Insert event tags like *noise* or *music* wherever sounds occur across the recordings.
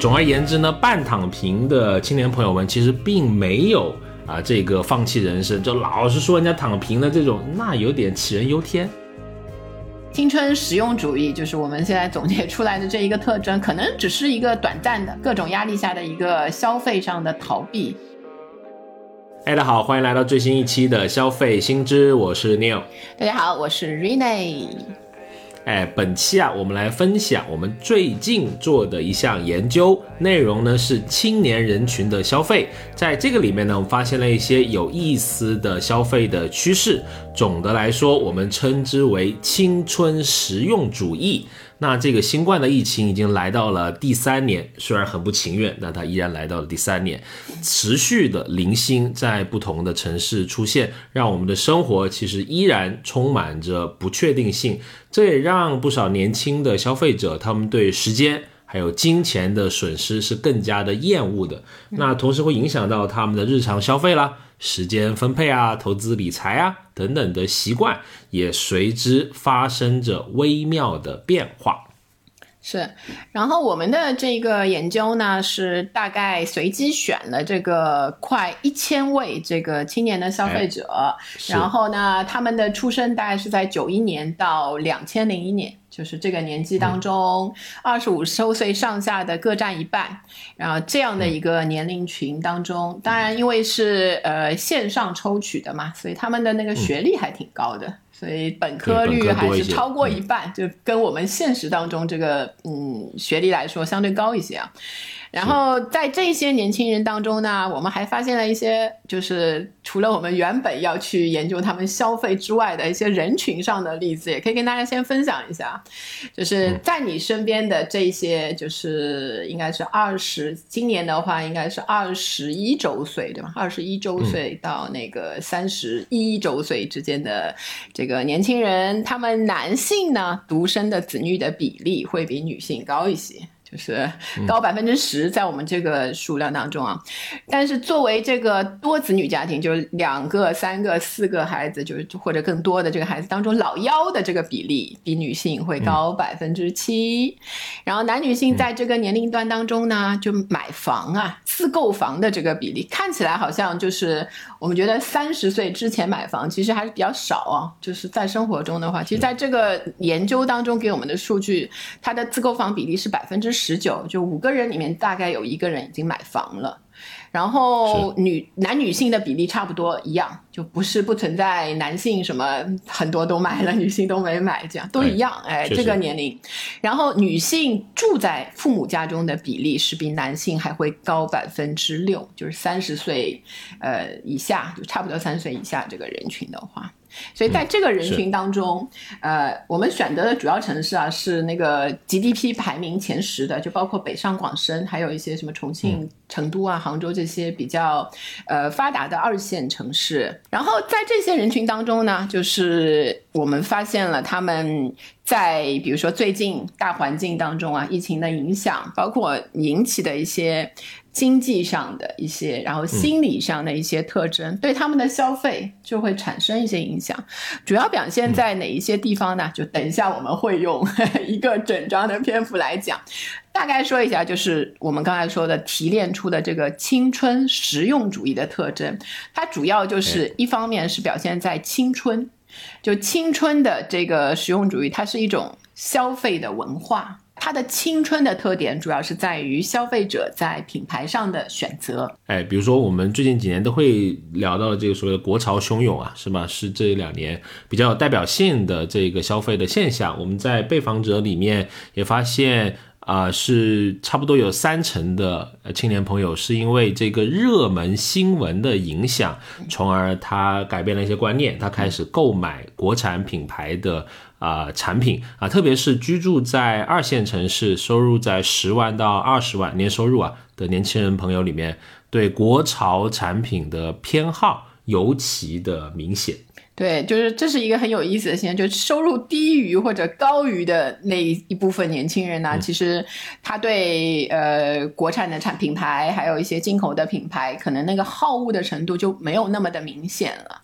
总而言之呢，半躺平的青年朋友们其实并没有啊这个放弃人生，就老是说人家躺平的这种，那有点杞人忧天。青春实用主义就是我们现在总结出来的这一个特征，可能只是一个短暂的各种压力下的一个消费上的逃避。哎，大家好，欢迎来到最新一期的消费新知，我是 Neil。大家好，我是 Rene。哎，本期啊，我们来分享我们最近做的一项研究，内容呢是青年人群的消费。在这个里面呢，我们发现了一些有意思的消费的趋势。总的来说，我们称之为青春实用主义。那这个新冠的疫情已经来到了第三年，虽然很不情愿，但它依然来到了第三年，持续的零星在不同的城市出现，让我们的生活其实依然充满着不确定性。这也让不少年轻的消费者，他们对时间还有金钱的损失是更加的厌恶的。那同时会影响到他们的日常消费啦。时间分配啊，投资理财啊等等的习惯也随之发生着微妙的变化。是，然后我们的这个研究呢，是大概随机选了这个快一千位这个青年的消费者，然后呢，他们的出生大概是在九一年到两千零一年。就是这个年纪当中，二十五周岁上下的各占一半，然后这样的一个年龄群当中，当然因为是呃线上抽取的嘛，所以他们的那个学历还挺高的，所以本科率还是超过一半，就跟我们现实当中这个嗯学历来说相对高一些啊。然后在这些年轻人当中呢，我们还发现了一些，就是除了我们原本要去研究他们消费之外的一些人群上的例子，也可以跟大家先分享一下。就是在你身边的这些，就是应该是二十，今年的话应该是二十一周岁，对吧？二十一周岁到那个三十一周岁之间的这个年轻人，他们男性呢，独生的子女的比例会比女性高一些。就是高百分之十，在我们这个数量当中啊，但是作为这个多子女家庭，就是两个、三个、四个孩子，就是或者更多的这个孩子当中，老幺的这个比例比女性会高百分之七。然后男女性在这个年龄段当中呢，就买房啊、自购房的这个比例，看起来好像就是我们觉得三十岁之前买房其实还是比较少啊。就是在生活中的话，其实在这个研究当中给我们的数据，它的自购房比例是百分之十。九，就五个人里面大概有一个人已经买房了，然后女男女性的比例差不多一样，就不是不存在男性什么很多都买了，女性都没买，这样都一样。哎，这个年龄，然后女性住在父母家中的比例是比男性还会高百分之六，就是三十岁呃以下，就差不多三十岁以下这个人群的话。所以在这个人群当中，呃，我们选择的主要城市啊是那个 GDP 排名前十的，就包括北上广深，还有一些什么重庆、成都啊、杭州这些比较呃发达的二线城市。然后在这些人群当中呢，就是我们发现了他们在比如说最近大环境当中啊，疫情的影响，包括引起的一些。经济上的一些，然后心理上的一些特征，对他们的消费就会产生一些影响。主要表现在哪一些地方呢？就等一下我们会用 *laughs* 一个整章的篇幅来讲，大概说一下，就是我们刚才说的提炼出的这个青春实用主义的特征。它主要就是一方面是表现在青春，就青春的这个实用主义，它是一种消费的文化。它的青春的特点主要是在于消费者在品牌上的选择。哎，比如说我们最近几年都会聊到这个所谓的国潮汹涌啊，是吧？是这两年比较有代表性的这个消费的现象。我们在被访者里面也发现啊，是差不多有三成的青年朋友是因为这个热门新闻的影响，从而他改变了一些观念，他开始购买国产品牌的。啊，产品啊，特别是居住在二线城市、收入在十万到二十万年收入啊的年轻人朋友里面，对国潮产品的偏好尤其的明显。对，就是这是一个很有意思的现象，就是收入低于或者高于的那一部分年轻人呢，其实他对呃国产的产品牌，还有一些进口的品牌，可能那个好恶的程度就没有那么的明显了。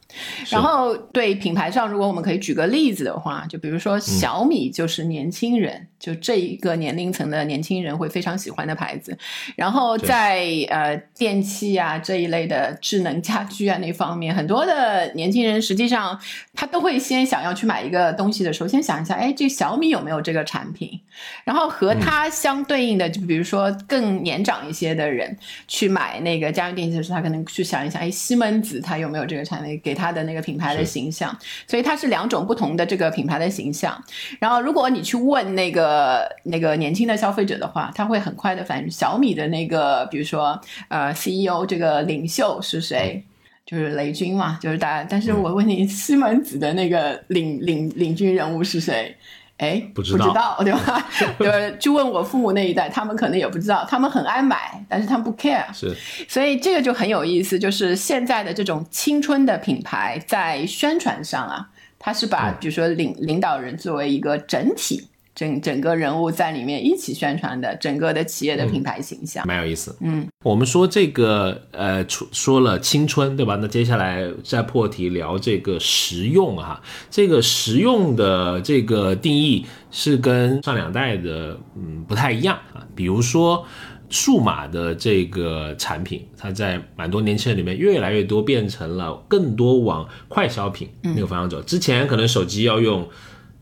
然后对品牌上，如果我们可以举个例子的话，就比如说小米，就是年轻人就这一个年龄层的年轻人会非常喜欢的牌子。然后在呃电器啊这一类的智能家居啊那方面，很多的年轻人实际上他都会先想要去买一个东西的时候，先想一下，哎，这小米有没有这个产品？然后和它相对应的，就比如说更年长一些的人去买那个家用电器的时候，他可能去想一下，哎，西门子它有没有这个产品，给它的那个品牌的形象。所以它是两种不同的这个品牌的形象。然后如果你去问那个那个年轻的消费者的话，他会很快的反应小米的那个，比如说呃 CEO 这个领袖是谁？就是雷军嘛，就是大家。但是我问你，西门子的那个领领领军人物是谁？哎，不知道，对吧？*laughs* 就是去问我父母那一代，他们可能也不知道，他们很爱买，但是他们不 care。是，所以这个就很有意思，就是现在的这种青春的品牌在宣传上啊，它是把比如说领领导人作为一个整体。整整个人物在里面一起宣传的整个的企业的品牌形象，蛮有意思。嗯，我们说这个呃，说了青春，对吧？那接下来再破题聊这个实用哈。这个实用的这个定义是跟上两代的嗯不太一样啊。比如说数码的这个产品，它在蛮多年轻人里面越来越多变成了更多往快消品那个方向走。之前可能手机要用。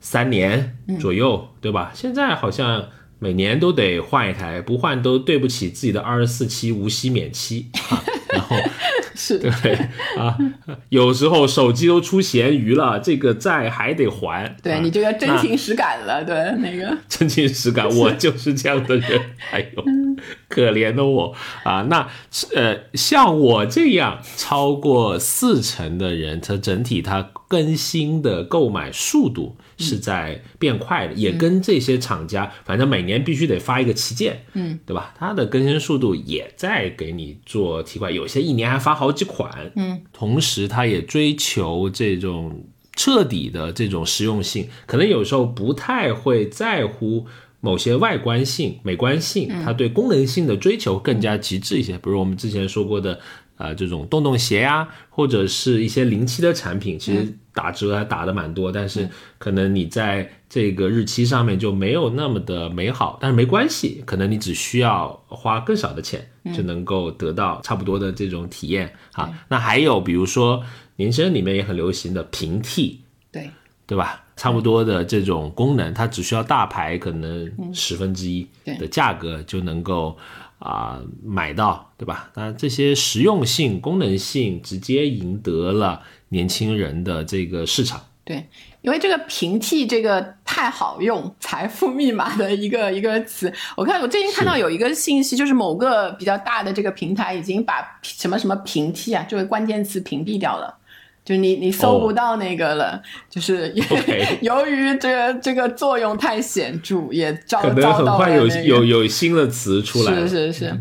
三年左右，对吧？现在好像每年都得换一台，不换都对不起自己的二十四期无息免期。*laughs* 然后是对啊，有时候手机都出咸鱼了，这个债还得还。对你就要真情实感了，对那个 *laughs* 真情实感，我就是这样的人。哎呦，可怜的我啊！那呃，像我这样超过四成的人，他整体它更新的购买速度。是在变快的，也跟这些厂家，反正每年必须得发一个旗舰，嗯，对吧？它的更新速度也在给你做提快，有些一年还发好几款，嗯，同时它也追求这种彻底的这种实用性，可能有时候不太会在乎某些外观性、美观性，它对功能性的追求更加极致一些，比如我们之前说过的。啊，这种洞洞鞋呀，或者是一些临期的产品，其实打折还打的蛮多，但是可能你在这个日期上面就没有那么的美好，但是没关系，可能你只需要花更少的钱就能够得到差不多的这种体验啊。那还有比如说年轻人里面也很流行的平替，对对吧？差不多的这种功能，它只需要大牌可能十分之一的价格就能够。啊，买到对吧？那这些实用性、功能性直接赢得了年轻人的这个市场。对，因为这个平替这个太好用，财富密码的一个一个词。我看我最近看到有一个信息，就是某个比较大的这个平台已经把什么什么平替啊这个关键词屏蔽掉了。就你你搜不到那个了，就是 *laughs* 由于这个这个作用太显著，也招可能很快有有有新的词出来。是是是。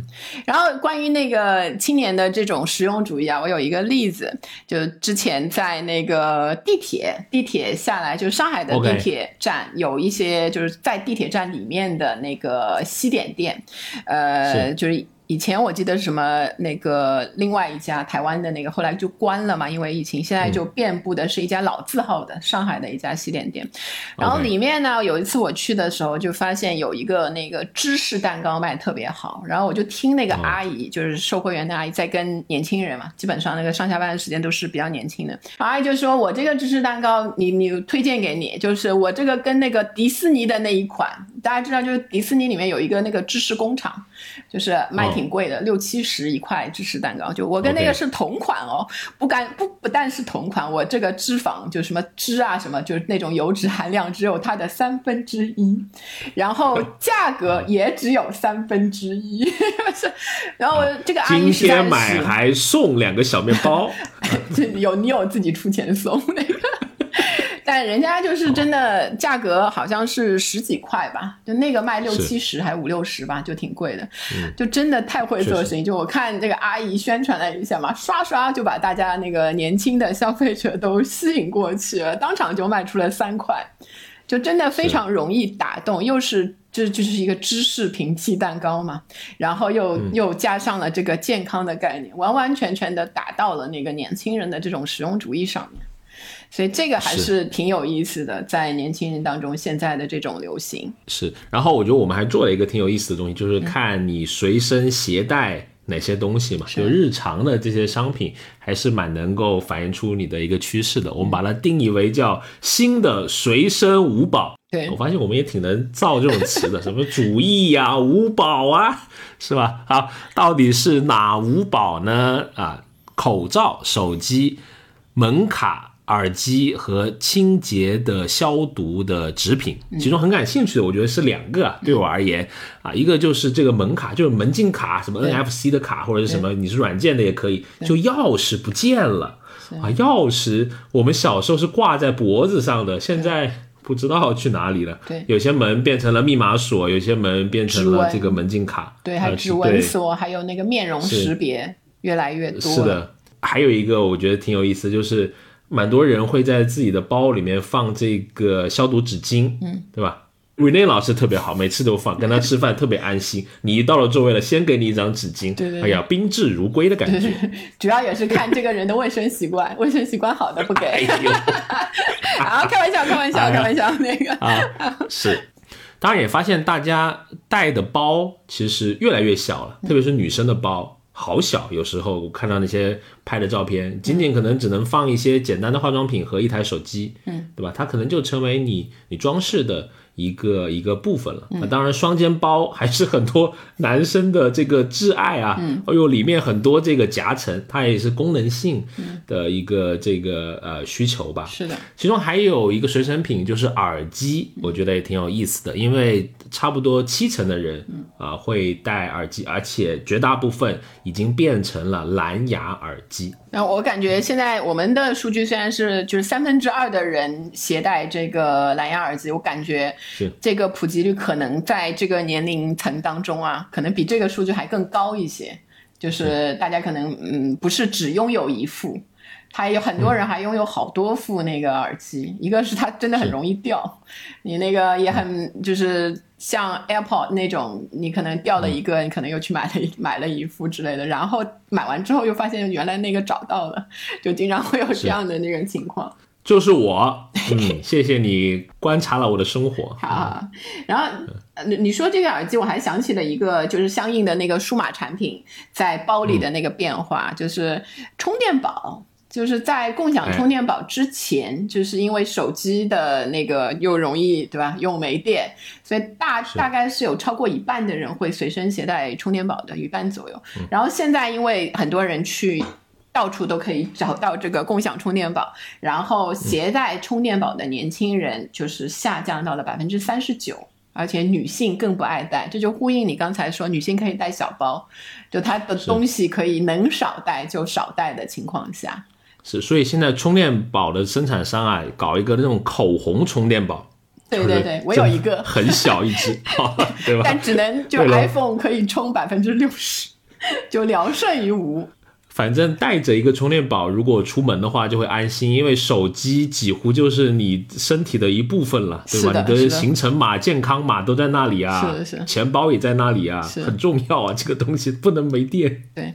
然后关于那个青年的这种实用主义啊，我有一个例子，就之前在那个地铁地铁下来，就上海的地铁站有一些就是在地铁站里面的那个西点店，呃，就是。以前我记得什么那个另外一家台湾的那个后来就关了嘛，因为疫情。现在就遍布的是一家老字号的上海的一家西点店。然后里面呢，有一次我去的时候就发现有一个那个芝士蛋糕卖特别好。然后我就听那个阿姨，就是售货员的阿姨在跟年轻人嘛，基本上那个上下班的时间都是比较年轻的。阿姨就说：“我这个芝士蛋糕，你你推荐给你，就是我这个跟那个迪士尼的那一款，大家知道就是迪士尼里面有一个那个芝士工厂，就是卖。”挺贵的，六七十一块芝士蛋糕，就我跟那个是同款哦，不干不不但是同款，我这个脂肪就什么脂啊什么，就是那种油脂含量只有它的三分之一，然后价格也只有三分之一，是，*laughs* 然后这个阿姨今天买还送两个小面包，*laughs* 有你有自己出钱送那个。*laughs* 但人家就是真的价格好像是十几块吧，就那个卖六七十还五六十吧，就挺贵的，就真的太会做生意。就我看这个阿姨宣传了一下嘛，刷刷就把大家那个年轻的消费者都吸引过去了，当场就卖出了三块，就真的非常容易打动。又是这就是一个芝士平替蛋糕嘛，然后又又加上了这个健康的概念，完完全全的打到了那个年轻人的这种实用主义上面。所以这个还是挺有意思的，在年轻人当中现在的这种流行是。然后我觉得我们还做了一个挺有意思的东西，就是看你随身携带哪些东西嘛，就日常的这些商品还是蛮能够反映出你的一个趋势的。我们把它定义为叫新的随身五宝。对我发现我们也挺能造这种词的，什么主义呀、五宝啊，是吧？好，到底是哪五宝呢？啊，口罩、手机、门卡。耳机和清洁的消毒的纸品，其中很感兴趣的，我觉得是两个啊。对我而言啊，一个就是这个门卡，就是门禁卡，什么 NFC 的卡或者是什么，你是软件的也可以。就钥匙不见了啊，钥匙我们小时候是挂在脖子上的，现在不知道去哪里了。对，有些门变成了密码锁，有些门变成了这个门禁卡。对，还有指纹锁，还有那个面容识别，越来越多。是的，还有一个我觉得挺有意思，就是。蛮多人会在自己的包里面放这个消毒纸巾，嗯，对吧？Rene 老师特别好，每次都放，跟他吃饭特别安心。*laughs* 你一到了座位了，先给你一张纸巾，对对，哎呀，宾至如归的感觉。*laughs* 主要也是看这个人的卫生习惯，卫生习惯好的不给。*laughs* 好，开玩笑，开玩笑，开玩笑，那个啊，是。当然也发现大家带的包其实越来越小了，特别是女生的包。好小，有时候我看到那些拍的照片，仅仅可能只能放一些简单的化妆品和一台手机，嗯，对吧？它可能就成为你你装饰的一个一个部分了。那当然，双肩包还是很多男生的这个挚爱啊。嗯，哎呦，里面很多这个夹层，它也是功能性的一个这个呃需求吧。是的，其中还有一个随身品就是耳机，我觉得也挺有意思的，因为。差不多七成的人啊会戴耳机，而且绝大部分已经变成了蓝牙耳机。那我感觉现在我们的数据虽然是就是三分之二的人携带这个蓝牙耳机，我感觉这个普及率可能在这个年龄层当中啊，可能比这个数据还更高一些。就是大家可能嗯不是只拥有一副。还有很多人还拥有好多副那个耳机，一个是它真的很容易掉，你那个也很就是像 AirPod 那种，你可能掉了一个，你可能又去买了 *laughs* 买了一副之类的，然后买完之后又发现原来那个找到了，*laughs* 就经常会有这样的那种情况。就是我，嗯，*laughs* 谢谢你观察了我的生活。好，好然后你你说这个耳机，我还想起了一个，就是相应的那个数码产品在包里的那个变化，就是充电宝。就是在共享充电宝之前，就是因为手机的那个又容易对吧，用没电，所以大大概是有超过一半的人会随身携带充电宝的，一半左右。然后现在因为很多人去到处都可以找到这个共享充电宝，然后携带充电宝的年轻人就是下降到了百分之三十九，而且女性更不爱带，这就呼应你刚才说女性可以带小包，就她的东西可以能少带就少带的情况下。是，所以现在充电宝的生产商啊，搞一个那种口红充电宝。对对对，我有一个，很小一只，*laughs* 对吧？但只能就 iPhone 可以充百分之六十，就聊胜于无。反正带着一个充电宝，如果出门的话就会安心，因为手机几乎就是你身体的一部分了，对吧？你的行程码、健康码都在那里啊，是是，钱包也在那里啊，很重要啊，这个东西不能没电。对。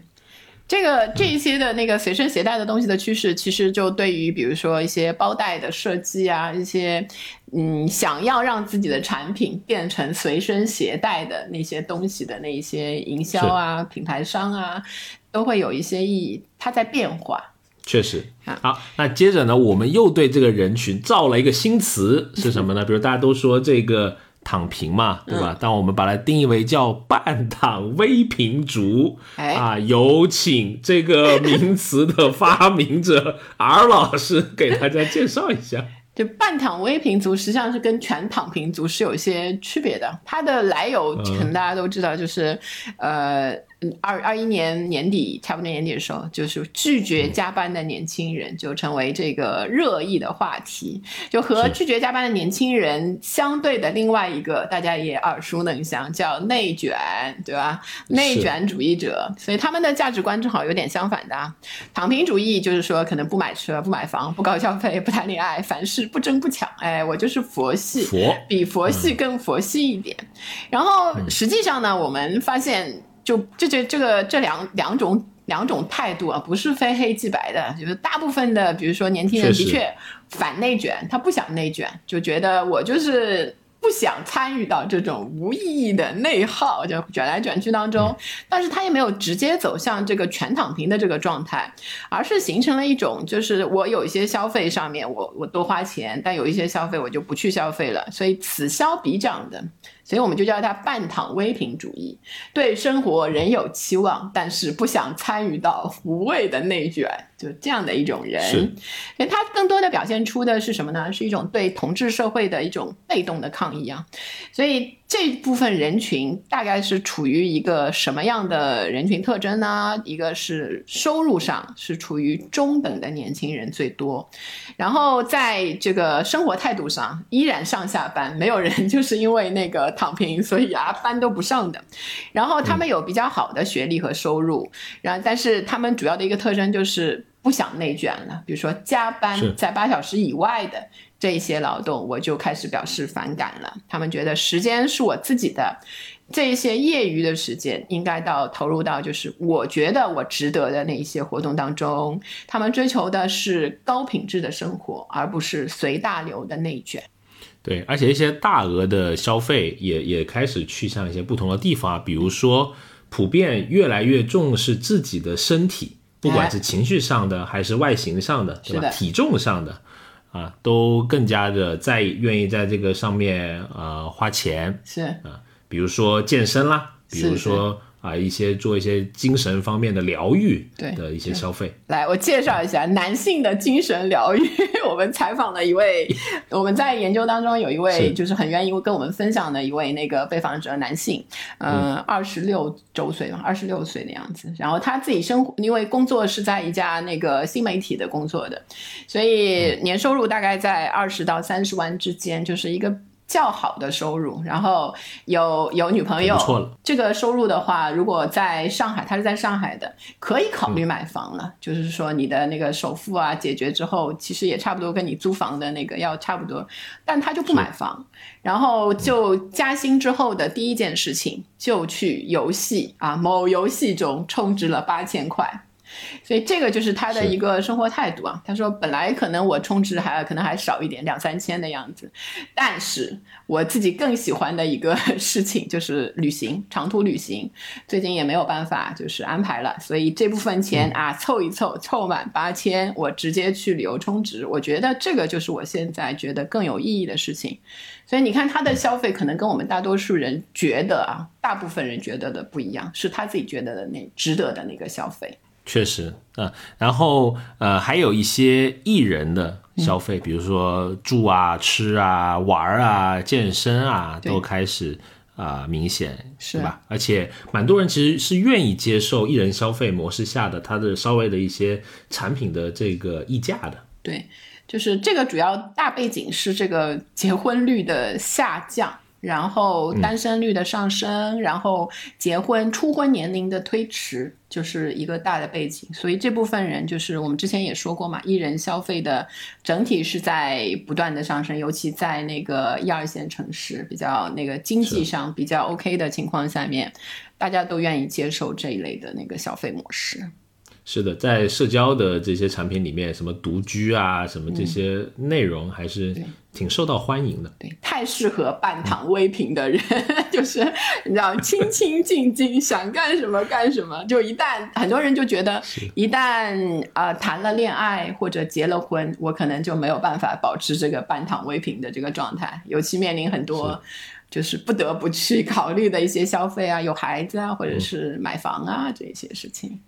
这个这一些的那个随身携带的东西的趋势，其实就对于比如说一些包袋的设计啊，一些嗯想要让自己的产品变成随身携带的那些东西的那一些营销啊、品牌商啊，都会有一些意义，它在变化。确实，好，那接着呢，我们又对这个人群造了一个新词，是什么呢？*laughs* 比如大家都说这个。躺平嘛，对吧？但我们把它定义为叫半躺微平族啊，有请这个名词的发明者 *laughs* R 老师给大家介绍一下。就半躺微平族实际上是跟全躺平族是有一些区别的，它的来由可能大家都知道，就是呃。二二一年年底，差不多年底的时候，就是拒绝加班的年轻人就成为这个热议的话题。就和拒绝加班的年轻人相对的另外一个，大家也耳熟能详，叫内卷，对吧？内卷主义者，所以他们的价值观正好有点相反的啊。躺平主义就是说，可能不买车、不买房、不高消费、不谈恋爱，凡事不争不抢。哎，我就是佛系，佛比佛系更佛系一点。然后实际上呢，我们发现。就这这这个这两两种两种态度啊，不是非黑即白的。就是大部分的，比如说年轻人的确反内卷，他不想内卷，就觉得我就是。不想参与到这种无意义的内耗，就卷来卷去当中，但是他也没有直接走向这个全躺平的这个状态，而是形成了一种，就是我有一些消费上面，我我多花钱，但有一些消费我就不去消费了，所以此消彼长的。所以我们就叫它半躺微平主义，对生活仍有期望，但是不想参与到无谓的内卷，就这样的一种人。所以他更多的表现出的是什么呢？是一种对统治社会的一种被动的抗议啊。所以。这部分人群大概是处于一个什么样的人群特征呢？一个是收入上是处于中等的年轻人最多，然后在这个生活态度上依然上下班，没有人就是因为那个躺平所以啊 *laughs* 班都不上的。然后他们有比较好的学历和收入，然后但是他们主要的一个特征就是不想内卷了，比如说加班在八小时以外的。这些劳动，我就开始表示反感了。他们觉得时间是我自己的，这些业余的时间应该到投入到就是我觉得我值得的那一些活动当中。他们追求的是高品质的生活，而不是随大流的内卷。对，而且一些大额的消费也也开始去向一些不同的地方，比如说普遍越来越重视自己的身体，不管是情绪上的还是外形上的，对吧？体重上的。啊，都更加的在愿意在这个上面呃花钱是啊，比如说健身啦，比如说。啊，一些做一些精神方面的疗愈的一些消费。来，我介绍一下男性的精神疗愈。*laughs* 我们采访了一位，*laughs* 我们在研究当中有一位就是很愿意跟我们分享的一位那个被访者男性，嗯，二十六周岁吧，二十六岁的样子。然后他自己生活，因为工作是在一家那个新媒体的工作的，所以年收入大概在二十到三十万之间，就是一个。较好的收入，然后有有女朋友，错了。这个收入的话，如果在上海，他是在上海的，可以考虑买房了。就是说，你的那个首付啊解决之后，其实也差不多跟你租房的那个要差不多。但他就不买房，然后就加薪之后的第一件事情就去游戏啊，某游戏中充值了八千块。所以这个就是他的一个生活态度啊。他说，本来可能我充值还可能还少一点，两三千的样子，但是我自己更喜欢的一个 *laughs* 事情就是旅行，长途旅行。最近也没有办法就是安排了，所以这部分钱啊凑一凑，凑满八千，我直接去旅游充值。我觉得这个就是我现在觉得更有意义的事情。所以你看他的消费可能跟我们大多数人觉得啊，大部分人觉得的不一样，是他自己觉得的那值得的那个消费。确实，嗯，然后呃，还有一些艺人的消费，比如说住啊、吃啊、玩啊、健身啊，都开始啊明显，是吧？而且蛮多人其实是愿意接受艺人消费模式下的他的稍微的一些产品的这个溢价的。对，就是这个主要大背景是这个结婚率的下降。然后单身率的上升，然后结婚初婚年龄的推迟，就是一个大的背景。所以这部分人就是我们之前也说过嘛，艺人消费的整体是在不断的上升，尤其在那个一二线城市比较那个经济上比较 OK 的情况下面，大家都愿意接受这一类的那个消费模式。是的，在社交的这些产品里面，什么独居啊，什么这些内容还是挺受到欢迎的。对，太适合半躺微平的人，*laughs* 就是你知道，清清静静，想干什么干什么。就一旦很多人就觉得，一旦啊谈了恋爱或者结了婚，我可能就没有办法保持这个半躺微平的这个状态，尤其面临很多就是不得不去考虑的一些消费啊，有孩子啊，或者是买房啊这些事情。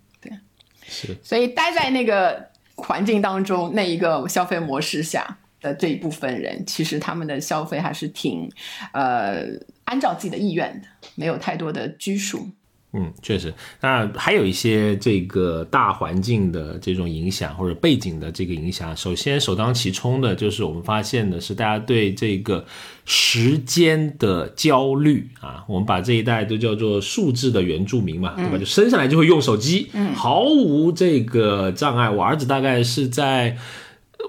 是，所以待在那个环境当中，那一个消费模式下的这一部分人，其实他们的消费还是挺，呃，按照自己的意愿的，没有太多的拘束。嗯，确实。那还有一些这个大环境的这种影响或者背景的这个影响。首先，首当其冲的就是我们发现的是，大家对这个时间的焦虑啊。我们把这一代都叫做数字的原住民嘛，对吧？就生下来就会用手机，毫无这个障碍。我儿子大概是在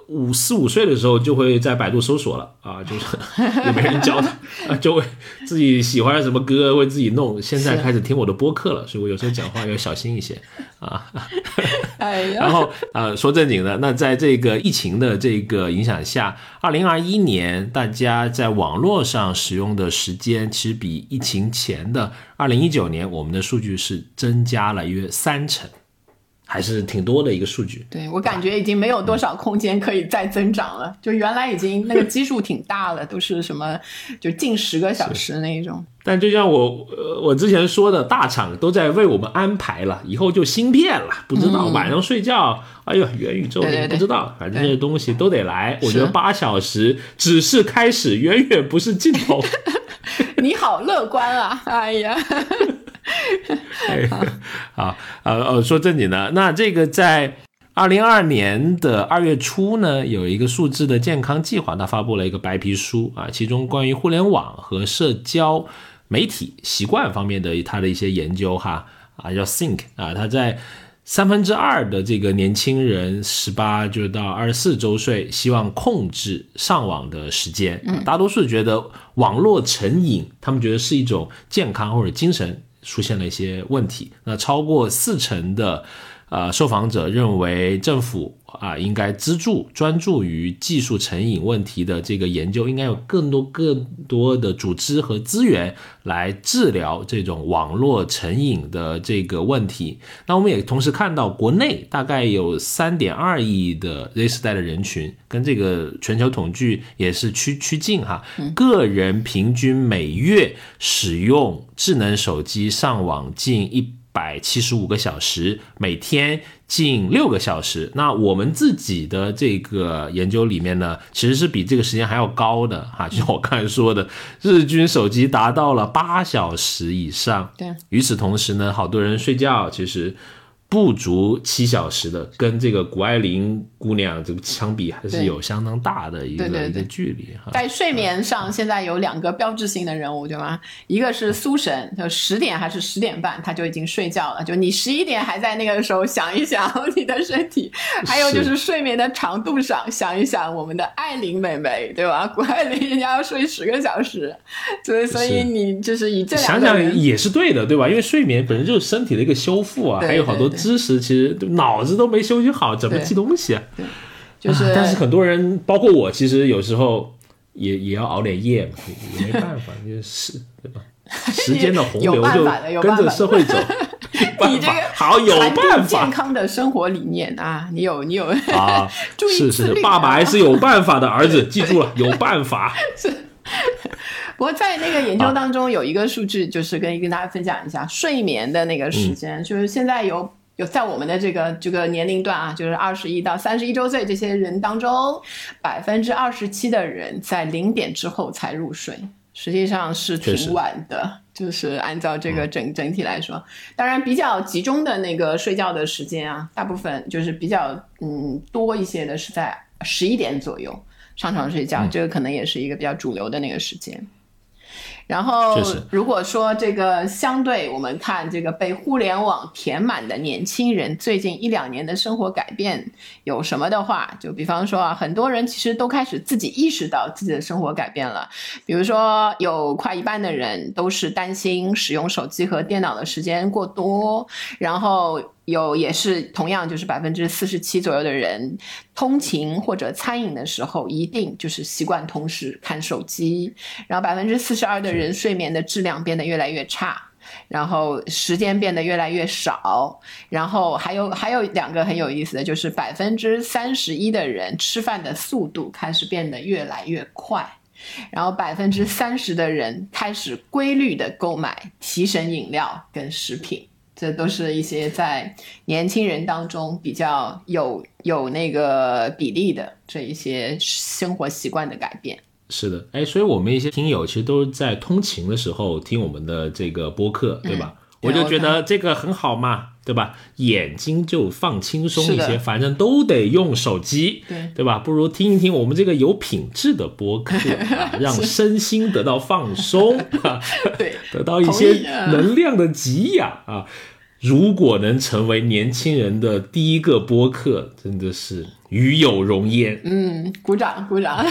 五四五岁的时候就会在百度搜索了啊，就是也没人教他啊，就会自己喜欢什么歌会自己弄。现在开始听我的播客了，所以我有时候讲话要小心一些啊。然后呃，说正经的，那在这个疫情的这个影响下，二零二一年大家在网络上使用的时间，其实比疫情前的二零一九年，我们的数据是增加了约三成。还是挺多的一个数据，对我感觉已经没有多少空间可以再增长了。就原来已经那个基数挺大了，都是什么就近十个小时那一种。但就像我呃我之前说的，大厂都在为我们安排了，以后就芯片了，不知道晚上睡觉，哎呦元宇宙你不知道，反正这些东西都得来。我觉得八小时只是开始，远远不是尽头。*laughs* 你好乐观啊！哎呀。*laughs* 好，呃呃，说正经的，那这个在二零二二年的二月初呢，有一个数字的健康计划，它发布了一个白皮书啊，其中关于互联网和社交媒体习惯方面的它的一些研究哈啊，叫 Think 啊，它在三分之二的这个年轻人十八就到二十四周岁，希望控制上网的时间，大多数觉得网络成瘾，他们觉得是一种健康或者精神。出现了一些问题，那超过四成的。呃，受访者认为政府啊应该资助专注于技术成瘾问题的这个研究，应该有更多更多的组织和资源来治疗这种网络成瘾的这个问题。那我们也同时看到，国内大概有三点二亿的 Z 时代的人群，跟这个全球统计也是趋趋近哈。个人平均每月使用智能手机上网近一。百七十五个小时，每天近六个小时。那我们自己的这个研究里面呢，其实是比这个时间还要高的哈。就像我刚才说的，日均手机达到了八小时以上。对，与此同时呢，好多人睡觉其实。不足七小时的，跟这个谷爱凌姑娘这个相比，还是有相当大的一个一个距离哈。在睡眠上，现在有两个标志性的人物，对吗？一个是苏神，就十点还是十点半，他就已经睡觉了。就你十一点还在那个时候想一想你的身体，还有就是睡眠的长度上想一想我们的艾琳妹妹，对吧？谷爱凌人家要睡十个小时，所以所以你就是以这两想想也是对的，对吧？因为睡眠本身就是身体的一个修复啊，还有好多。知识其实脑子都没休息好，怎么记东西啊？就是，但是很多人，包括我，其实有时候也也要熬点夜嘛，也没办法，就是对吧？时间的洪流 *laughs* 就跟着社会走。*laughs* 你这个好有办法，健康的生活理念啊，你有你有啊？*laughs* 注意是是，爸爸还是有办法的儿子，记住了，有办法。是。不过在那个研究当中有一个数据，就是跟跟大家分享一下睡眠的那个时间，就是现在有有在我们的这个这个年龄段啊，就是二十一到三十一周岁这些人当中，百分之二十七的人在零点之后才入睡，实际上是挺晚的，就是按照这个整整体来说，当然比较集中的那个睡觉的时间啊，大部分就是比较嗯多一些的是在十一点左右上床睡觉，这个可能也是一个比较主流的那个时间。然后，如果说这个相对我们看这个被互联网填满的年轻人最近一两年的生活改变有什么的话，就比方说啊，很多人其实都开始自己意识到自己的生活改变了。比如说，有快一半的人都是担心使用手机和电脑的时间过多，然后。有也是同样，就是百分之四十七左右的人通勤或者餐饮的时候，一定就是习惯同时看手机。然后百分之四十二的人睡眠的质量变得越来越差，然后时间变得越来越少。然后还有还有两个很有意思的就是百分之三十一的人吃饭的速度开始变得越来越快，然后百分之三十的人开始规律的购买提神饮料跟食品。这都是一些在年轻人当中比较有有那个比例的这一些生活习惯的改变。是的，哎，所以我们一些听友其实都是在通勤的时候听我们的这个播客，对吧？我就觉得这个很好嘛，对吧？眼睛就放轻松一些，反正都得用手机，对对吧？不如听一听我们这个有品质的播客，*laughs* *laughs* 让身心得到放松，*laughs* 对，得到一些能量的给养啊。如果能成为年轻人的第一个播客，真的是与有荣焉。嗯，鼓掌鼓掌。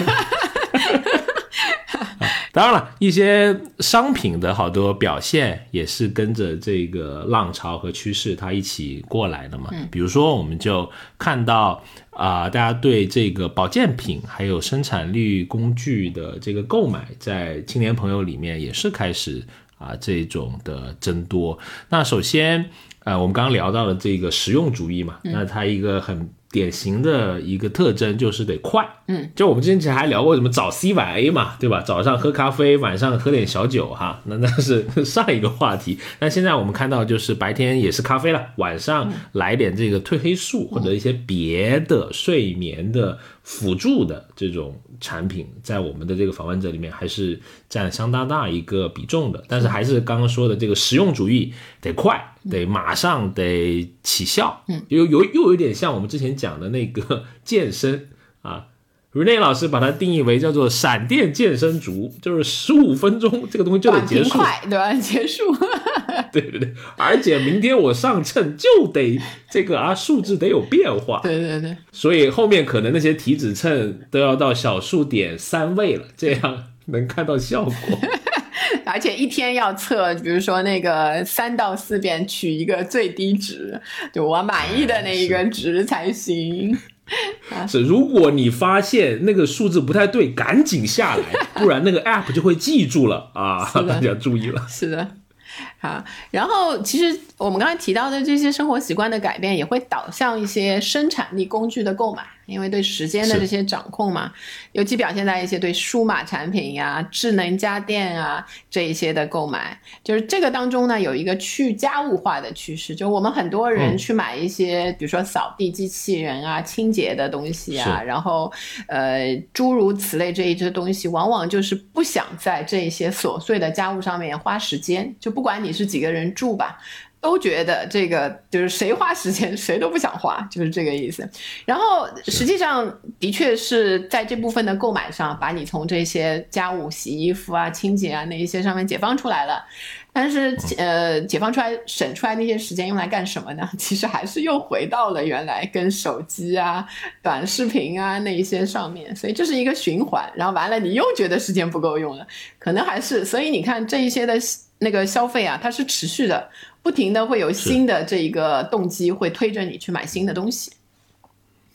当然了，一些商品的好多表现也是跟着这个浪潮和趋势它一起过来的嘛。比如说，我们就看到啊、大家对这个保健品还有生产力工具的这个购买，在青年朋友里面也是开始啊、这种的增多。那首先，呃，我们刚刚聊到了这个实用主义嘛，那它一个很典型的一个特征就是得快。嗯，就我们之前还聊过什么早 C 晚 A 嘛，对吧？早上喝咖啡，晚上喝点小酒哈，那那是 *laughs* 上一个话题。那现在我们看到就是白天也是咖啡了，晚上来点这个褪黑素或者一些别的睡眠的辅助的这种产品，在我们的这个访问者里面还是占相当大一个比重的。但是还是刚刚说的这个实用主义得快，得马上得起效，嗯，有有又有点像我们之前讲的那个 *laughs* 健身啊。Rene 老师把它定义为叫做闪电健身族，就是十五分钟这个东西就得结束，快对吧？结束。对对对，而且明天我上秤就得这个啊数字得有变化，对对对。所以后面可能那些体脂秤都要到小数点三位了，这样能看到效果。*laughs* 而且一天要测，比如说那个三到四遍，取一个最低值，就我满意的那一个值才行。*laughs* 是，如果你发现那个数字不太对，赶紧下来，不然那个 app 就会记住了啊！*laughs* 大家注意了。是的，啊。然后其实我们刚才提到的这些生活习惯的改变，也会导向一些生产力工具的购买，因为对时间的这些掌控嘛，尤其表现在一些对数码产品呀、智能家电啊这一些的购买。就是这个当中呢，有一个去家务化的趋势，就我们很多人嗯去买一些，比如说扫地机器人啊、清洁的东西啊，然后呃诸如此类这一些东西，往往就是不想在这些琐碎的家务上面花时间，就不管你是几个人住吧。都觉得这个就是谁花时间谁都不想花，就是这个意思。然后实际上的确是在这部分的购买上，把你从这些家务、洗衣服啊、清洁啊那一些上面解放出来了。但是呃，解放出来、省出来那些时间用来干什么呢？*laughs* 其实还是又回到了原来跟手机啊、短视频啊那一些上面，所以这是一个循环。然后完了，你又觉得时间不够用了，可能还是所以你看这一些的那个消费啊，它是持续的，不停的会有新的这一个动机会推着你去买新的东西。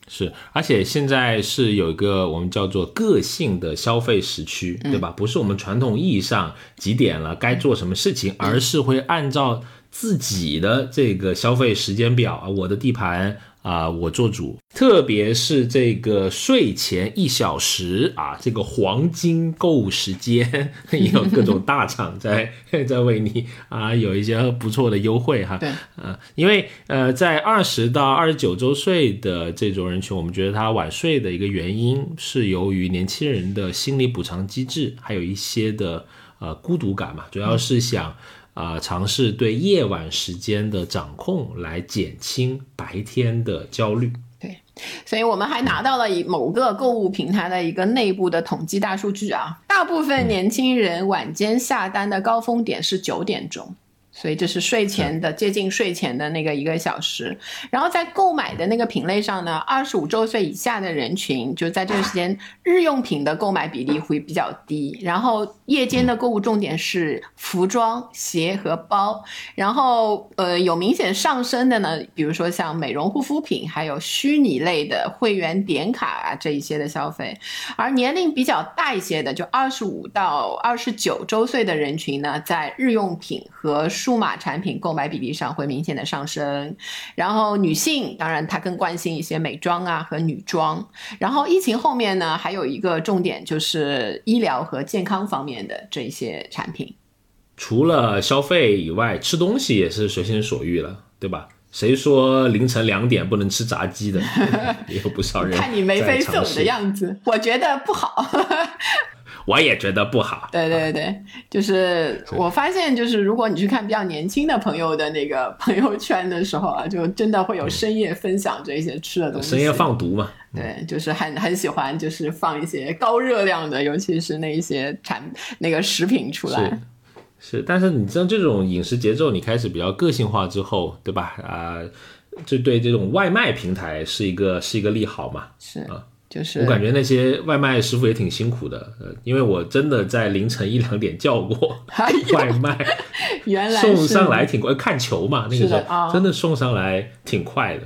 是，而且现在是有一个我们叫做个性的消费时区，对吧？不是我们传统意义上几点了该做什么事情，而是会按照自己的这个消费时间表啊，我的地盘啊、我做主。特别是这个睡前一小时啊，这个黄金购物时间，*laughs* 也有各种大厂在 *laughs* 在为你啊有一些不错的优惠哈。对，呃，因为呃，在二十到二十九周岁的这种人群，我们觉得他晚睡的一个原因是由于年轻人的心理补偿机制，还有一些的呃孤独感嘛，主要是想啊、呃尝试对夜晚时间的掌控，来减轻白天的焦虑。对所以我们还拿到了以某个购物平台的一个内部的统计大数据啊，大部分年轻人晚间下单的高峰点是九点钟。所以这是睡前的接近睡前的那个一个小时，然后在购买的那个品类上呢，二十五周岁以下的人群就在这个时间日用品的购买比例会比较低，然后夜间的购物重点是服装、鞋和包，然后呃有明显上升的呢，比如说像美容护肤品，还有虚拟类的会员点卡啊这一些的消费，而年龄比较大一些的，就二十五到二十九周岁的人群呢，在日用品和数码产品购买比例上会明显的上升。然后女性当然她更关心一些美妆啊和女装。然后疫情后面呢，还有一个重点就是医疗和健康方面的这些产品。除了消费以外，吃东西也是随心所欲了，对吧？谁说凌晨两点不能吃炸鸡的？*laughs* 也有不少人看你眉飞色舞的样子，我觉得不好。我也觉得不好。对对对，就是我发现，就是如果你去看比较年轻的朋友的那个朋友圈的时候啊，就真的会有深夜分享这一些吃的东西。深夜放毒嘛，对，就是很很喜欢，就是放一些高热量的，尤其是那一些产那个食品出来。是，但是你知道这种饮食节奏，你开始比较个性化之后，对吧？啊、就对这种外卖平台是一个是一个利好嘛？是啊，就是我感觉那些外卖师傅也挺辛苦的，呃，因为我真的在凌晨一两点叫过 *laughs* *laughs* 外卖，原来送上来挺快，看球嘛，那个时候真的送上来挺快的。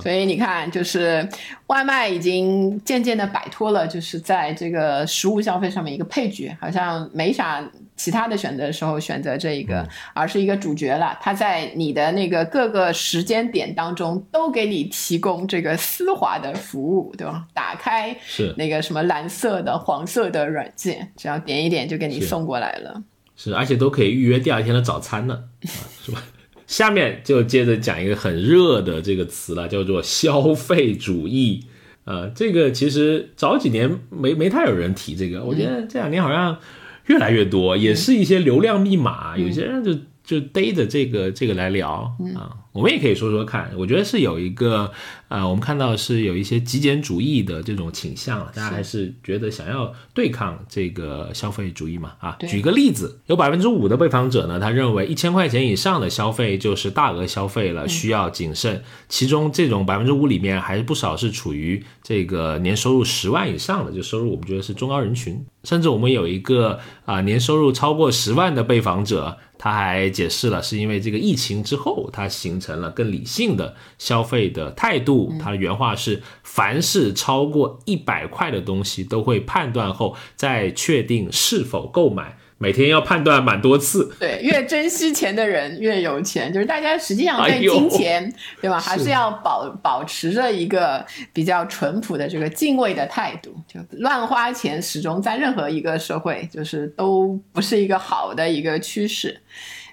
所以你看，就是外卖已经渐渐的摆脱了，就是在这个食物消费上面一个配角，好像没啥其他的选择的时候选择这一个，而是一个主角了。它在你的那个各个时间点当中都给你提供这个丝滑的服务，对吧？打开是那个什么蓝色的、黄色的软件，只要点一点就给你送过来了。是，而且都可以预约第二天的早餐呢，啊，是吧？下面就接着讲一个很热的这个词了，叫做消费主义。呃，这个其实早几年没没太有人提这个，我觉得这两年好像越来越多，也是一些流量密码，有些人就就逮着这个这个来聊啊。我们也可以说说看，我觉得是有一个呃，我们看到是有一些极简主义的这种倾向，大家还是觉得想要对抗这个消费主义嘛啊。举个例子，有百分之五的被访者呢，他认为一千块钱以上的消费就是大额消费了，需要谨慎。其中这种百分之五里面，还是不少是处于这个年收入十万以上的，就收入我们觉得是中高人群。甚至我们有一个啊、年收入超过十万的被访者，他还解释了，是因为这个疫情之后，他形成了更理性的消费的态度。他的原话是：凡是超过一百块的东西，都会判断后再确定是否购买。每天要判断蛮多次，对，越珍惜钱的人越有钱，就是大家实际上对金钱，对吧？还是要保保持着一个比较淳朴的这个敬畏的态度。就乱花钱，始终在任何一个社会，就是都不是一个好的一个趋势。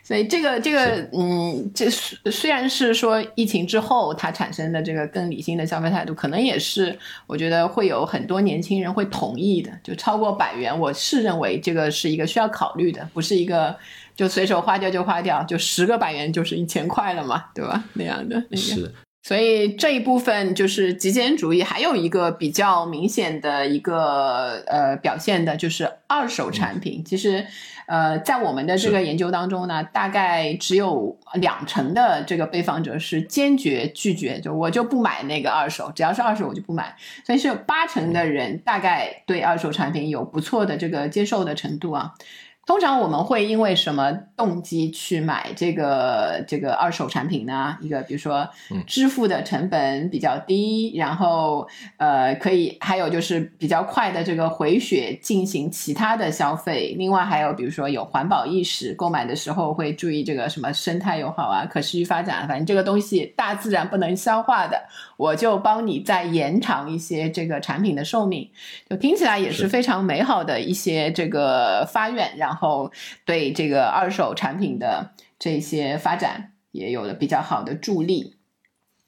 所以这个这个嗯，这虽虽然是说疫情之后它产生的这个更理性的消费态度，可能也是我觉得会有很多年轻人会同意的。就超过百元，我是认为这个是一个需要考虑的，不是一个就随手花掉就花掉，就十个百元就是一千块了嘛，对吧？那样的那个。是所以这一部分就是极简主义，还有一个比较明显的一个呃表现的就是二手产品。其实，呃，在我们的这个研究当中呢，大概只有两成的这个被访者是坚决拒绝，就我就不买那个二手，只要是二手我就不买。所以是有八成的人大概对二手产品有不错的这个接受的程度啊。通常我们会因为什么动机去买这个这个二手产品呢？一个比如说支付的成本比较低，然后呃可以还有就是比较快的这个回血进行其他的消费。另外还有比如说有环保意识，购买的时候会注意这个什么生态友好啊、可持续发展，反正这个东西大自然不能消化的，我就帮你再延长一些这个产品的寿命。就听起来也是是非常美好的一些这个发愿，然后然后对这个二手产品的这些发展也有了比较好的助力。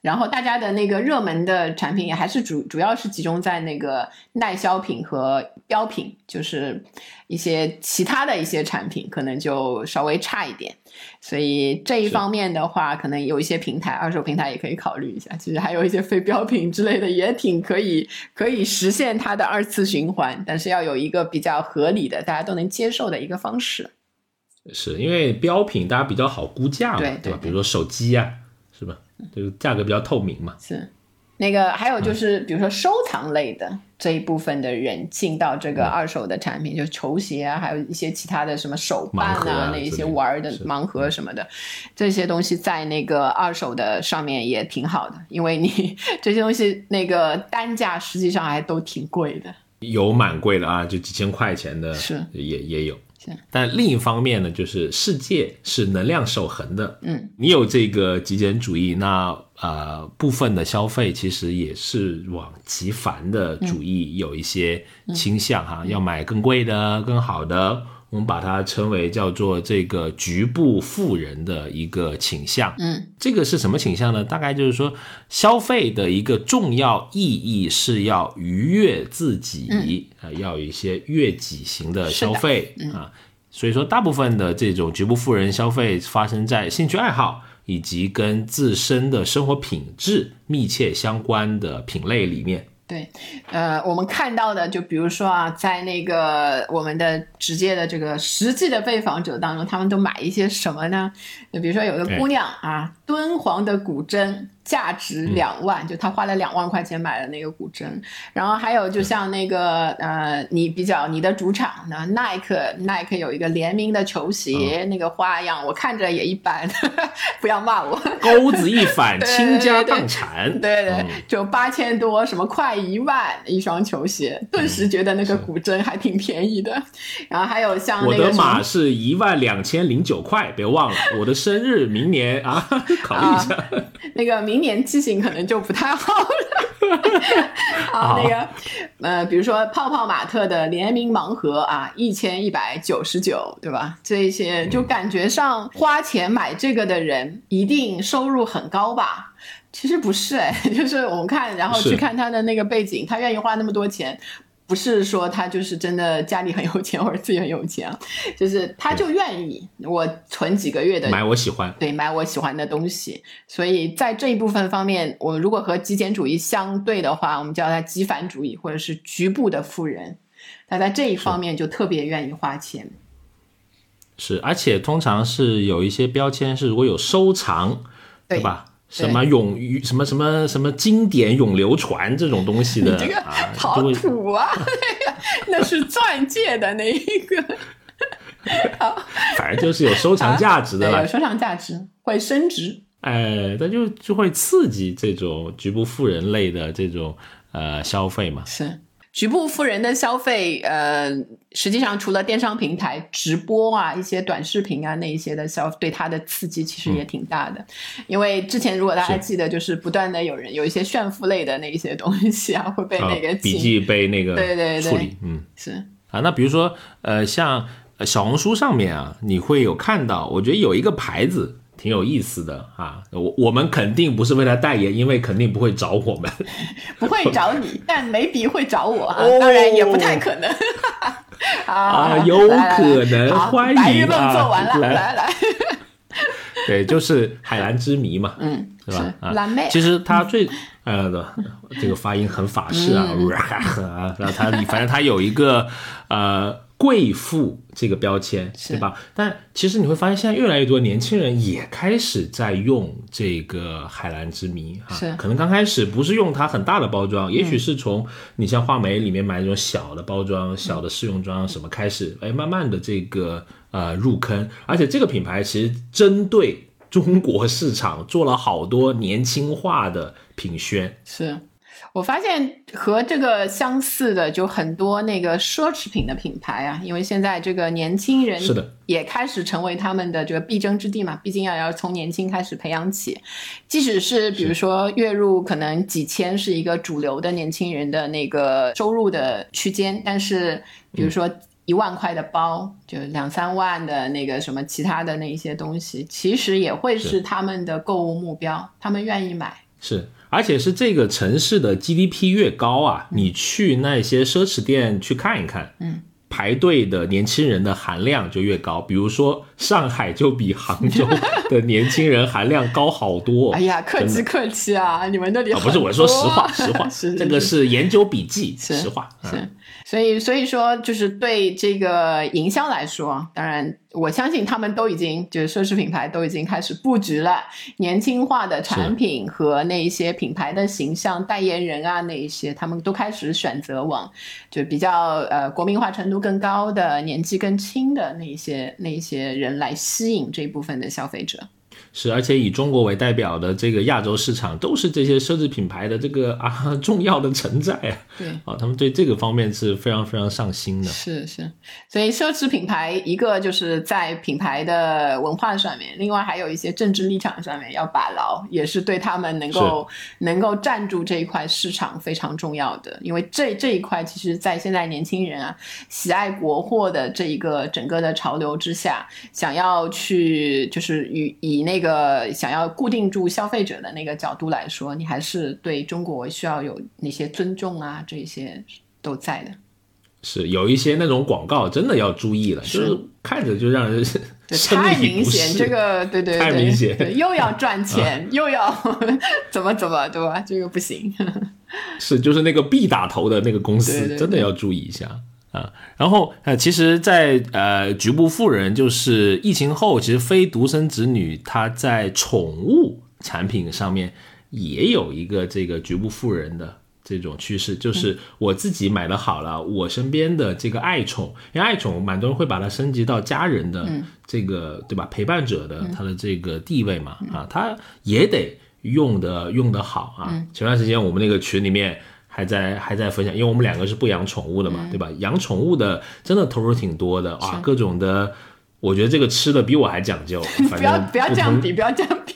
然后大家的那个热门的产品也还是主主要是集中在那个耐销品和标品，就是一些其他的一些产品可能就稍微差一点。所以这一方面的话，可能有一些平台，二手平台也可以考虑一下。其实还有一些非标品之类的，也挺可以可以实现它的二次循环，但是要有一个比较合理的、大家都能接受的一个方式。是因为标品大家比较好估价嘛，对对吧？比如说手机呀、是吧？就是价格比较透明嘛。是，那个还有就是，比如说收藏类的这一部分的人进到这个嗯二手的产品，就球鞋啊，还有一些其他的什么手办啊那一些玩的盲盒什么的，这些东西在那个二手的上面也挺好的，因为你 *laughs* 这些东西那个单价实际上还都挺贵的。有蛮贵的啊，就几千块钱的，是也也有是。但另一方面呢，就是世界是能量守恒的，嗯，你有这个极简主义，那呃部分的消费其实也是往极繁的主义有一些倾向哈，要买更贵的、更好的。我们把它称为叫做这个局部富人的一个倾向，嗯，这个是什么倾向呢？大概就是说，消费的一个重要意义是要愉悦自己，啊、要有一些悦己型的消费啊。所以说，大部分的这种局部富人消费发生在兴趣爱好以及跟自身的生活品质密切相关的品类里面。对，呃，我们看到的，就比如说啊，在那个我们的直接的这个实际的被访者当中，他们都买一些什么呢？就比如说有个姑娘啊，敦煌的古筝。价值两万，就他花了两万块钱买的那个古筝，然后还有就像那个呃，你比较你的主场呢，耐克耐克有一个联名的球鞋，那个花样我看着也一般，*laughs* 不要骂我。钩子一反，*laughs* 倾家荡产。对对，就八千多，什么快一万一双球鞋，顿时觉得那个古筝还挺便宜的。然后还有像我的码是一万两千零九块，别忘了我的生日明年啊，*laughs* 考虑一下。那个明年记性可能就不太好了。好，那个呃，比如说泡泡玛特的联名盲盒啊，一千一百九十九，对吧？这些就感觉上花钱买这个的人一定收入很高吧？其实不是哎，*laughs* 就是我们看，然后去看他的那个背景，他愿意花那么多钱。不是说他就是真的家里很有钱或者自己很有钱，就是他就愿意我存几个月的买我喜欢对买我喜欢的东西，所以在这一部分方面，我如果和极简主义相对的话，我们叫它极繁主义或者是局部的富人，他在这一方面就特别愿意花钱。是，而且通常是有一些标签是如果有收藏，对吧？什么永什么什么什么经典永流传这种东西的，*laughs* 这个好土啊！那是钻戒的那一个，*laughs* 反正就是有收藏价值的，有收藏价值会升值。哎，那就就会刺激这种局部富人类的这种呃消费嘛。是。局部富人的消费，呃，实际上除了电商平台直播啊，一些短视频啊那一些的消，对它的刺激其实也挺大的。因为之前如果大家记得，就是不断的有人有一些炫富类的那一些东西啊，会被那个笔记被那个对对处理，嗯，是啊。那比如说，呃，像小红书上面啊，你会有看到，我觉得有一个牌子。挺有意思的啊，我我们肯定不是为他代言，因为肯定不会找我们，*laughs* 不会找你，*laughs* 但眉笔会找我啊，当然也不太可能。*laughs* 啊，有可能，欢迎啊，做完了，来。来，对，就是海蓝之谜嘛，嗯，是吧？啊，蓝妹，其实他最呃的这个发音很法式啊，然后他反正他有一个呃。贵妇这个标签，对吧？但其实你会发现，现在越来越多年轻人也开始在用这个海蓝之谜啊。是，可能刚开始不是用它很大的包装，也许是从你像画眉里面买那种小的包装、小的试用装什么开始，哎，慢慢的这个呃入坑。而且这个品牌其实针对中国市场做了好多年轻化的品宣。是。我发现和这个相似的就很多那个奢侈品的品牌啊，因为现在这个年轻人是的也开始成为他们的这个必争之地嘛，毕竟要要从年轻开始培养起，即使是比如说月入可能几千是一个主流的年轻人的那个收入的区间，但是比如说一万块的包，就两三万的那个什么其他的那一些东西，其实也会是他们的购物目标，他们愿意买。是。而且是这个城市的 GDP 越高啊，你去那些奢侈店去看一看，嗯，排队的年轻人的含量就越高。比如说上海就比杭州的年轻人含量高好多。*laughs* 哎呀，客气客气啊，你们那里不是我说实话，实话，*laughs* 这个是研究笔记，实话是。所以，所以说，就是对这个营销来说，当然，我相信他们都已经就是奢侈品牌都已经开始布局了年轻化的产品和那一些品牌的形象代言人啊，那一些他们都开始选择往就比较呃国民化程度更高的、年纪更轻的那一些那一些人来吸引这部分的消费者。是，而且以中国为代表的这个亚洲市场，都是这些奢侈品牌的这个啊重要的承载啊。对，啊，他们对这个方面是非常非常上心的。是是，所以奢侈品牌一个就是在品牌的文化上面，另外还有一些政治立场上面要把牢，也是对他们能够能够站住这一块市场非常重要的。因为这这一块，其实，在现在年轻人啊喜爱国货的这一个整个的潮流之下，想要去就是与以那个想要固定住消费者的那个角度来说，你还是对中国需要有那些尊重啊，这些都在的。是有一些那种广告真的要注意了，就是看着就让人 *laughs* 太明显，这个对对太明显，又要赚钱又要 *laughs* 怎么怎么对吧？这个不行。*laughs* 是，就是那个 B 打头的那个公司，对对对真的要注意一下啊。然后呃，其实在，呃局部富人，就是疫情后，其实非独生子女他在宠物产品上面也有一个这个局部富人的。这种趋势就是我自己买的好了，我身边的这个爱宠，因为爱宠蛮多人会把它升级到家人的这个，对吧？陪伴者的他的这个地位嘛，啊，他也得用的用的好啊。前段时间我们那个群里面还在还在分享，因为我们两个是不养宠物的嘛，对吧？养宠物的真的投入挺多的啊，各种的，我觉得这个吃的比我还讲究。*laughs* 不要不要这样比，不要这样比。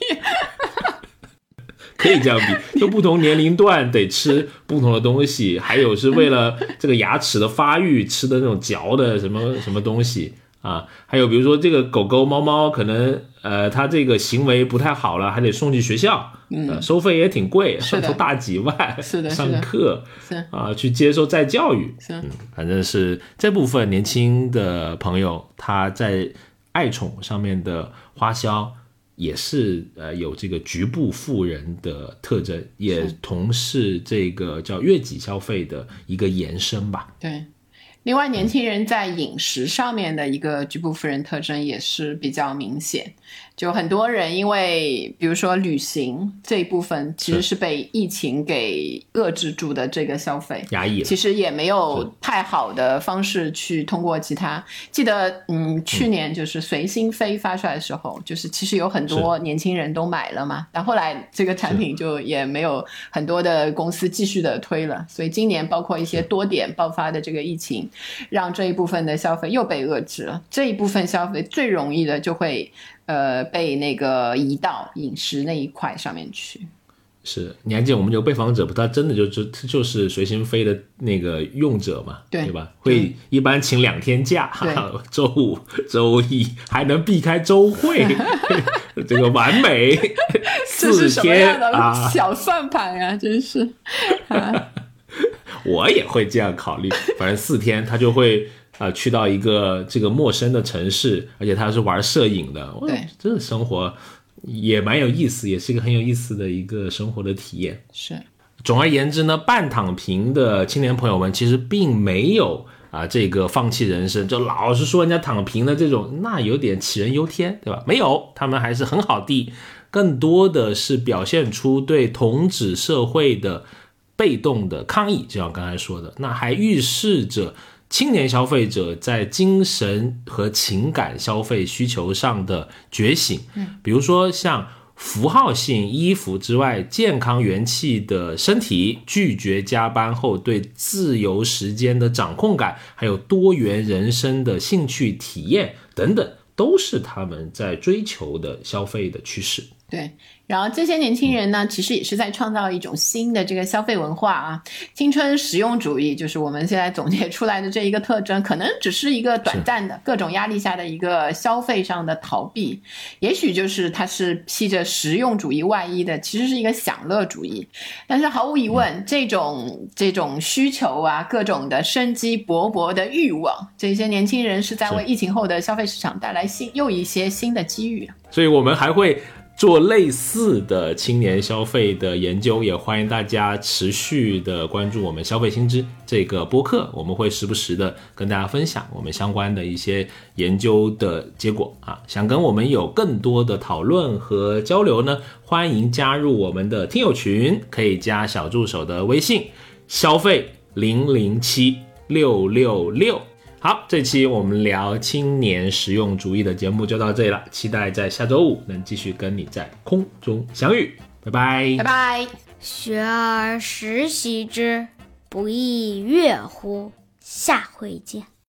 *laughs* 可以这样比，就不同年龄段得吃不同的东西，还有是为了这个牙齿的发育吃的那种嚼的什么什么东西啊，还有比如说这个狗狗、猫猫可能呃它这个行为不太好了，还得送去学校，嗯，收费也挺贵，上头大几万，是的，上课是啊，去接受再教育，是，嗯，反正是这部分年轻的朋友他在爱宠上面的花销。也是呃有这个局部富人的特征，也同是这个叫悦己消费的一个延伸吧。对。另外，年轻人在饮食上面的一个局部富人特征也是比较明显。就很多人因为，比如说旅行这一部分，其实是被疫情给遏制住的这个消费，压抑了。其实也没有太好的方式去通过其他。记得，嗯，去年就是随心飞发出来的时候，就是其实有很多年轻人都买了嘛。但后来这个产品就也没有很多的公司继续的推了。所以今年包括一些多点爆发的这个疫情。让这一部分的消费又被遏制了。这一部分消费最容易的就会，呃，被那个移到饮食那一块上面去。是，你还记得我们有被访者不？他真的就就就是随心飞的那个用者嘛？对吧？会一般请两天假，周五、周一还能避开周会，*laughs* 这个完美 *laughs* 四天啊！小算盘啊，真是。*laughs* 我也会这样考虑，反正四天他就会啊去到一个这个陌生的城市，而且他是玩摄影的，对，这生活也蛮有意思，也是一个很有意思的一个生活的体验。是，总而言之呢，半躺平的青年朋友们其实并没有啊这个放弃人生，就老是说人家躺平的这种，那有点杞人忧天，对吧？没有，他们还是很好的，更多的是表现出对同质社会的。被动的抗议，就像刚才说的，那还预示着青年消费者在精神和情感消费需求上的觉醒。嗯，比如说像符号性衣服之外，健康元气的身体，拒绝加班后对自由时间的掌控感，还有多元人生的兴趣体验等等，都是他们在追求的消费的趋势。对。然后这些年轻人呢，其实也是在创造一种新的这个消费文化啊，青春实用主义就是我们现在总结出来的这一个特征，可能只是一个短暂的各种压力下的一个消费上的逃避，也许就是它是披着实用主义外衣的，其实是一个享乐主义。但是毫无疑问，这种这种需求啊，各种的生机勃勃的欲望，这些年轻人是在为疫情后的消费市场带来新又一些新的机遇。所以我们还会。做类似的青年消费的研究，也欢迎大家持续的关注我们消费新知这个播客，我们会时不时的跟大家分享我们相关的一些研究的结果啊。想跟我们有更多的讨论和交流呢，欢迎加入我们的听友群，可以加小助手的微信：消费零零七六六六。好，这期我们聊青年实用主义的节目就到这里了，期待在下周五能继续跟你在空中相遇，拜拜，拜拜。学而时习之，不亦说乎？下回见。